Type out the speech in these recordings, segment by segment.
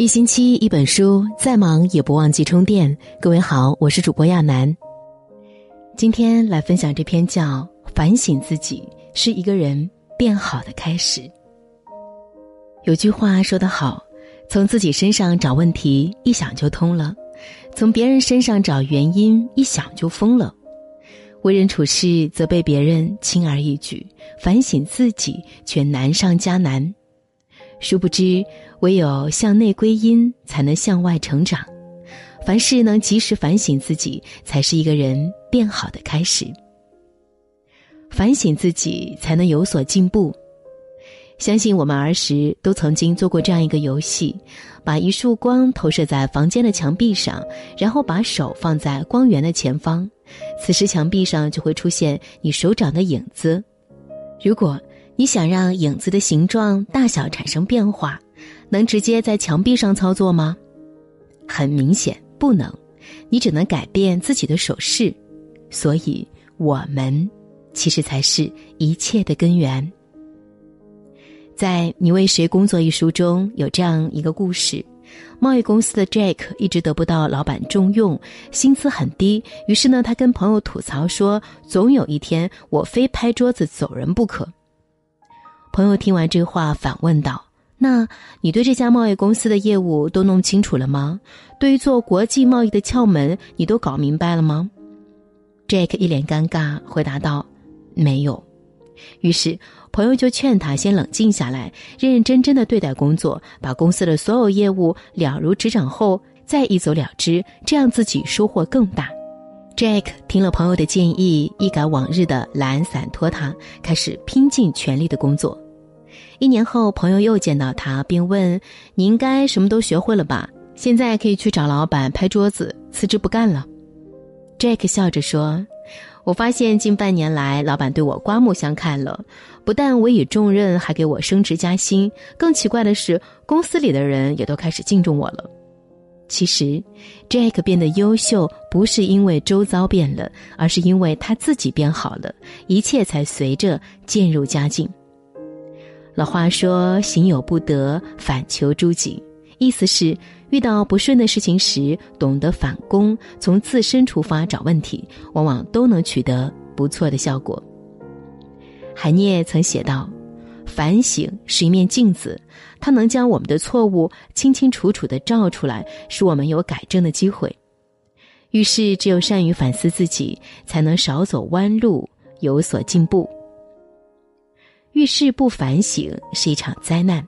一星期一本书，再忙也不忘记充电。各位好，我是主播亚楠。今天来分享这篇叫《反省自己是一个人变好的开始》。有句话说得好：“从自己身上找问题，一想就通了；从别人身上找原因，一想就疯了。”为人处事，则被别人轻而易举，反省自己却难上加难。殊不知，唯有向内归因，才能向外成长。凡事能及时反省自己，才是一个人变好的开始。反省自己，才能有所进步。相信我们儿时都曾经做过这样一个游戏：把一束光投射在房间的墙壁上，然后把手放在光源的前方，此时墙壁上就会出现你手掌的影子。如果你想让影子的形状、大小产生变化，能直接在墙壁上操作吗？很明显不能，你只能改变自己的手势。所以，我们其实才是一切的根源。在《你为谁工作》一书中有这样一个故事：贸易公司的 Jack 一直得不到老板重用，薪资很低，于是呢，他跟朋友吐槽说：“总有一天，我非拍桌子走人不可。”朋友听完这话，反问道：“那你对这家贸易公司的业务都弄清楚了吗？对于做国际贸易的窍门，你都搞明白了吗？”Jack 一脸尴尬，回答道：“没有。”于是朋友就劝他先冷静下来，认认真真的对待工作，把公司的所有业务了如指掌后再一走了之，这样自己收获更大。Jack 听了朋友的建议，一改往日的懒散拖沓，开始拼尽全力的工作。一年后，朋友又见到他，并问：“你应该什么都学会了吧？现在可以去找老板拍桌子辞职不干了。”Jack 笑着说：“我发现近半年来，老板对我刮目相看了，不但委以重任，还给我升职加薪。更奇怪的是，公司里的人也都开始敬重我了。”其实，Jack 变得优秀不是因为周遭变了，而是因为他自己变好了，一切才随着渐入佳境。老话说：“行有不得，反求诸己。”意思是遇到不顺的事情时，懂得反攻，从自身出发找问题，往往都能取得不错的效果。海涅曾写道。反省是一面镜子，它能将我们的错误清清楚楚的照出来，使我们有改正的机会。遇事只有善于反思自己，才能少走弯路，有所进步。遇事不反省是一场灾难。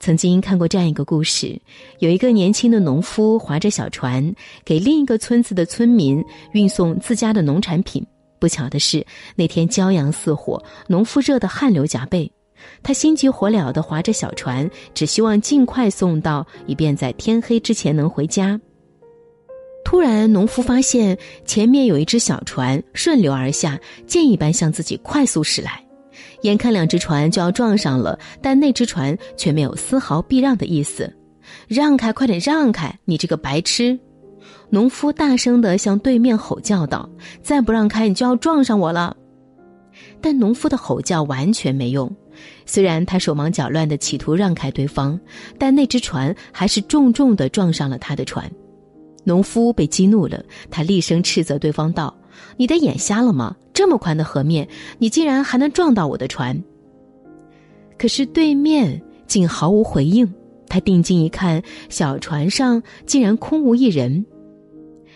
曾经看过这样一个故事：有一个年轻的农夫划着小船，给另一个村子的村民运送自家的农产品。不巧的是，那天骄阳似火，农夫热得汗流浃背，他心急火燎地划着小船，只希望尽快送到，以便在天黑之前能回家。突然，农夫发现前面有一只小船顺流而下，箭一般向自己快速驶来，眼看两只船就要撞上了，但那只船却没有丝毫避让的意思，让开，快点让开，你这个白痴！农夫大声的向对面吼叫道：“再不让开，你就要撞上我了！”但农夫的吼叫完全没用。虽然他手忙脚乱的企图让开对方，但那只船还是重重的撞上了他的船。农夫被激怒了，他厉声斥责对方道：“你的眼瞎了吗？这么宽的河面，你竟然还能撞到我的船？”可是对面竟毫无回应。他定睛一看，小船上竟然空无一人。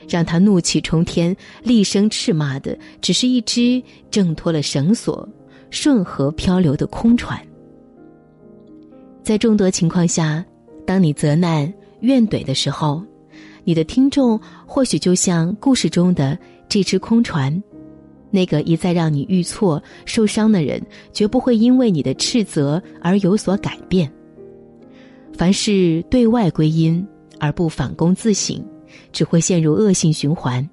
让他怒气冲天、厉声斥骂的，只是一只挣脱了绳索、顺河漂流的空船。在众多情况下，当你责难、怨怼的时候，你的听众或许就像故事中的这只空船，那个一再让你遇错、受伤的人，绝不会因为你的斥责而有所改变。凡事对外归因，而不反躬自省。只会陷入恶性循环，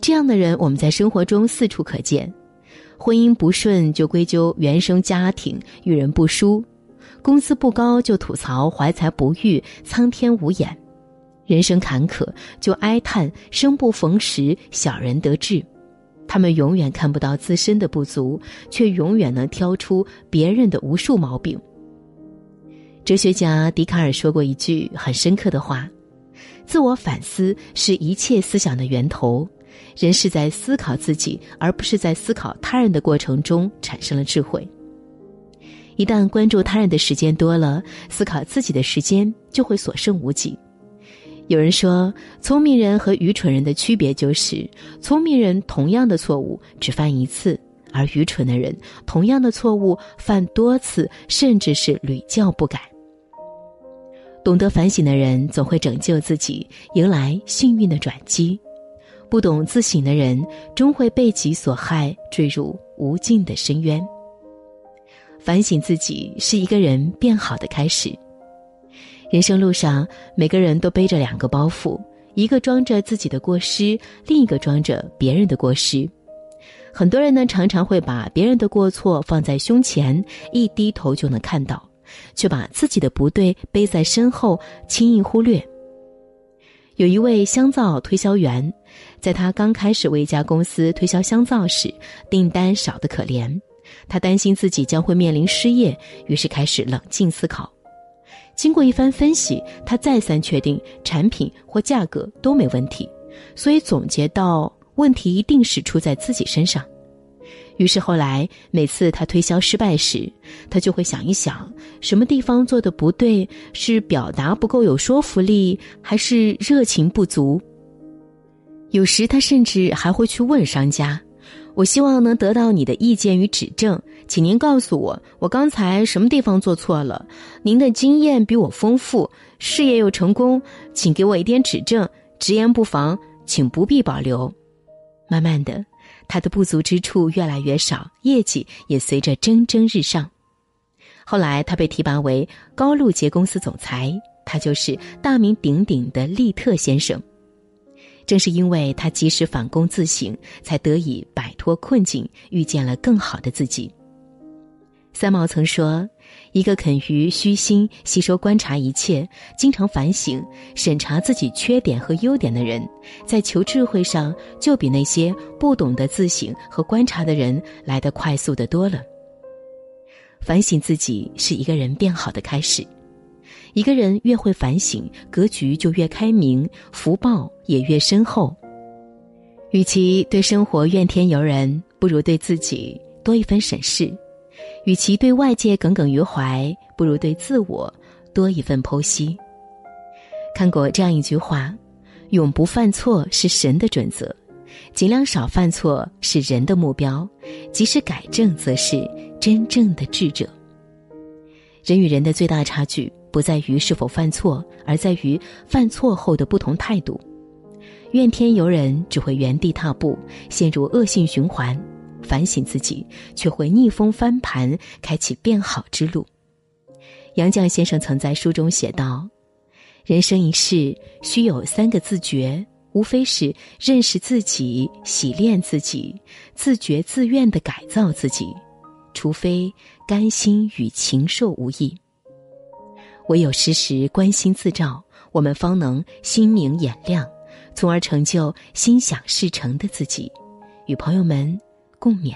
这样的人我们在生活中四处可见。婚姻不顺就归咎原生家庭遇人不淑，工资不高就吐槽怀才不遇苍天无眼，人生坎坷就哀叹生不逢时小人得志。他们永远看不到自身的不足，却永远能挑出别人的无数毛病。哲学家笛卡尔说过一句很深刻的话：“自我反思是一切思想的源头。人是在思考自己，而不是在思考他人的过程中产生了智慧。一旦关注他人的时间多了，思考自己的时间就会所剩无几。”有人说，聪明人和愚蠢人的区别就是，聪明人同样的错误只犯一次，而愚蠢的人同样的错误犯多次，甚至是屡教不改。懂得反省的人总会拯救自己，迎来幸运的转机；不懂自省的人终会被己所害，坠入无尽的深渊。反省自己是一个人变好的开始。人生路上，每个人都背着两个包袱，一个装着自己的过失，另一个装着别人的过失。很多人呢，常常会把别人的过错放在胸前，一低头就能看到。却把自己的不对背在身后，轻易忽略。有一位香皂推销员，在他刚开始为一家公司推销香皂时，订单少得可怜，他担心自己将会面临失业，于是开始冷静思考。经过一番分析，他再三确定产品或价格都没问题，所以总结到问题一定是出在自己身上。于是后来，每次他推销失败时，他就会想一想，什么地方做的不对，是表达不够有说服力，还是热情不足？有时他甚至还会去问商家：“我希望能得到你的意见与指正，请您告诉我，我刚才什么地方做错了？您的经验比我丰富，事业又成功，请给我一点指正，直言不妨，请不必保留。”慢慢的。他的不足之处越来越少，业绩也随着蒸蒸日上。后来，他被提拔为高露洁公司总裁，他就是大名鼎鼎的利特先生。正是因为他及时反躬自省，才得以摆脱困境，遇见了更好的自己。三毛曾说：“一个肯于虚心吸收、观察一切，经常反省、审查自己缺点和优点的人，在求智慧上就比那些不懂得自省和观察的人来得快速的多了。”反省自己是一个人变好的开始。一个人越会反省，格局就越开明，福报也越深厚。与其对生活怨天尤人，不如对自己多一分审视。与其对外界耿耿于怀，不如对自我多一份剖析。看过这样一句话：“永不犯错是神的准则，尽量少犯错是人的目标，及时改正则是真正的智者。”人与人的最大差距不在于是否犯错，而在于犯错后的不同态度。怨天尤人只会原地踏步，陷入恶性循环。反省自己，却会逆风翻盘，开启变好之路。杨绛先生曾在书中写道：“人生一世，须有三个自觉，无非是认识自己、洗练自己、自觉自愿的改造自己。除非甘心与禽兽无异，唯有时时关心自照，我们方能心明眼亮，从而成就心想事成的自己。”与朋友们。共勉。